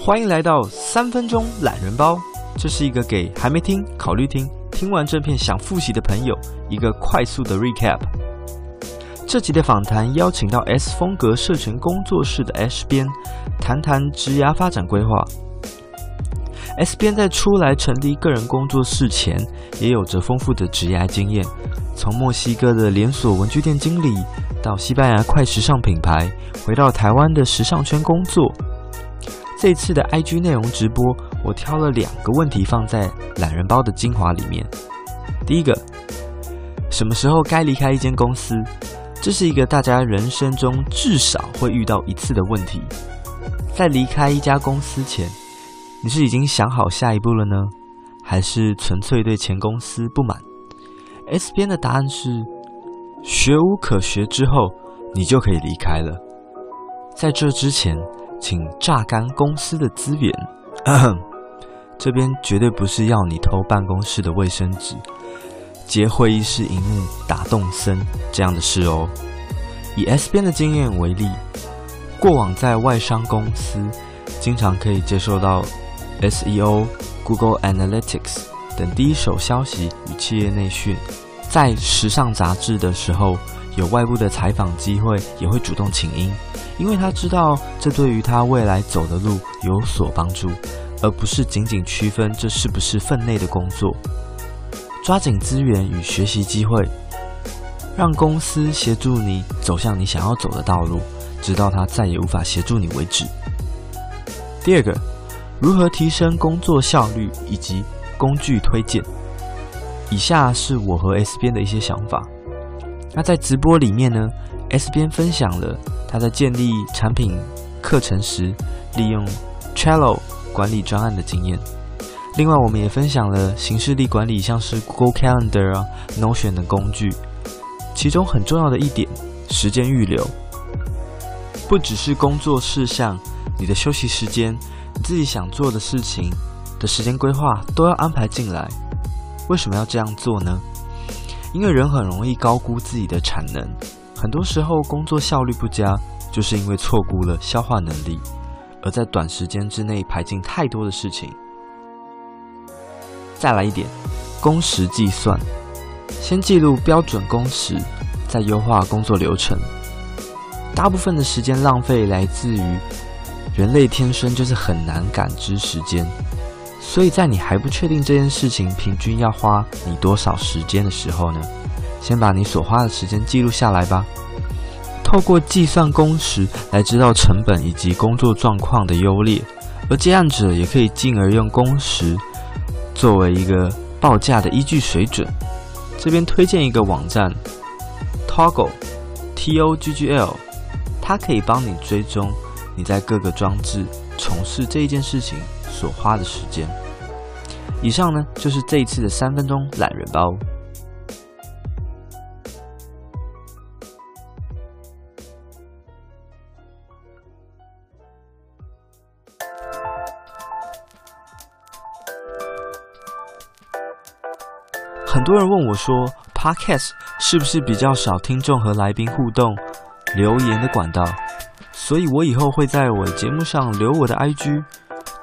欢迎来到三分钟懒人包，这是一个给还没听、考虑听、听完这片想复习的朋友一个快速的 recap。这集的访谈邀请到 S 风格社群工作室的 S 编，谈谈职涯发展规划。S 编在出来成立个人工作室前，也有着丰富的职涯经验，从墨西哥的连锁文具店经理。到西班牙快时尚品牌，回到台湾的时尚圈工作。这次的 IG 内容直播，我挑了两个问题放在懒人包的精华里面。第一个，什么时候该离开一间公司？这是一个大家人生中至少会遇到一次的问题。在离开一家公司前，你是已经想好下一步了呢，还是纯粹对前公司不满？S 边的答案是。学无可学之后，你就可以离开了。在这之前，请榨干公司的资源。这边绝对不是要你偷办公室的卫生纸、接会议室荧幕、打动森这样的事哦。以 S 边的经验为例，过往在外商公司，经常可以接受到 SEO、Google Analytics 等第一手消息与企业内训。在时尚杂志的时候，有外部的采访机会，也会主动请缨，因为他知道这对于他未来走的路有所帮助，而不是仅仅区分这是不是分内的工作。抓紧资源与学习机会，让公司协助你走向你想要走的道路，直到他再也无法协助你为止。第二个，如何提升工作效率以及工具推荐。以下是我和 S 编的一些想法。那在直播里面呢，S 边分享了他在建立产品课程时利用 Trello 管理专案的经验。另外，我们也分享了行事历管理，像是 Google Calendar 啊、Notion 的工具。其中很重要的一点，时间预留，不只是工作事项，你的休息时间、你自己想做的事情的时间规划都要安排进来。为什么要这样做呢？因为人很容易高估自己的产能，很多时候工作效率不佳，就是因为错估了消化能力，而在短时间之内排进太多的事情。再来一点，工时计算，先记录标准工时，再优化工作流程。大部分的时间浪费来自于人类天生就是很难感知时间。所以在你还不确定这件事情平均要花你多少时间的时候呢，先把你所花的时间记录下来吧。透过计算工时来知道成本以及工作状况的优劣，而接案者也可以进而用工时作为一个报价的依据水准。这边推荐一个网站，Toggl，T O G G L，它可以帮你追踪你在各个装置从事这一件事情所花的时间。以上呢，就是这一次的三分钟懒人包。很多人问我说，Podcast 是不是比较少听众和来宾互动留言的管道？所以我以后会在我节目上留我的 IG。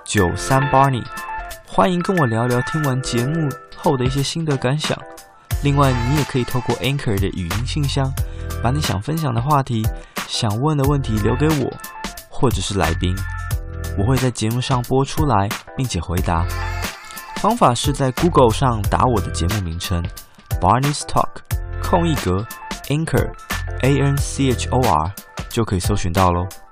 九三 Barney，欢迎跟我聊聊听完节目后的一些心得感想。另外，你也可以透过 Anchor 的语音信箱，把你想分享的话题、想问的问题留给我，或者是来宾，我会在节目上播出来，并且回答。方法是在 Google 上打我的节目名称 Barney's Talk，空一格 Anchor A N C H O R 就可以搜寻到喽。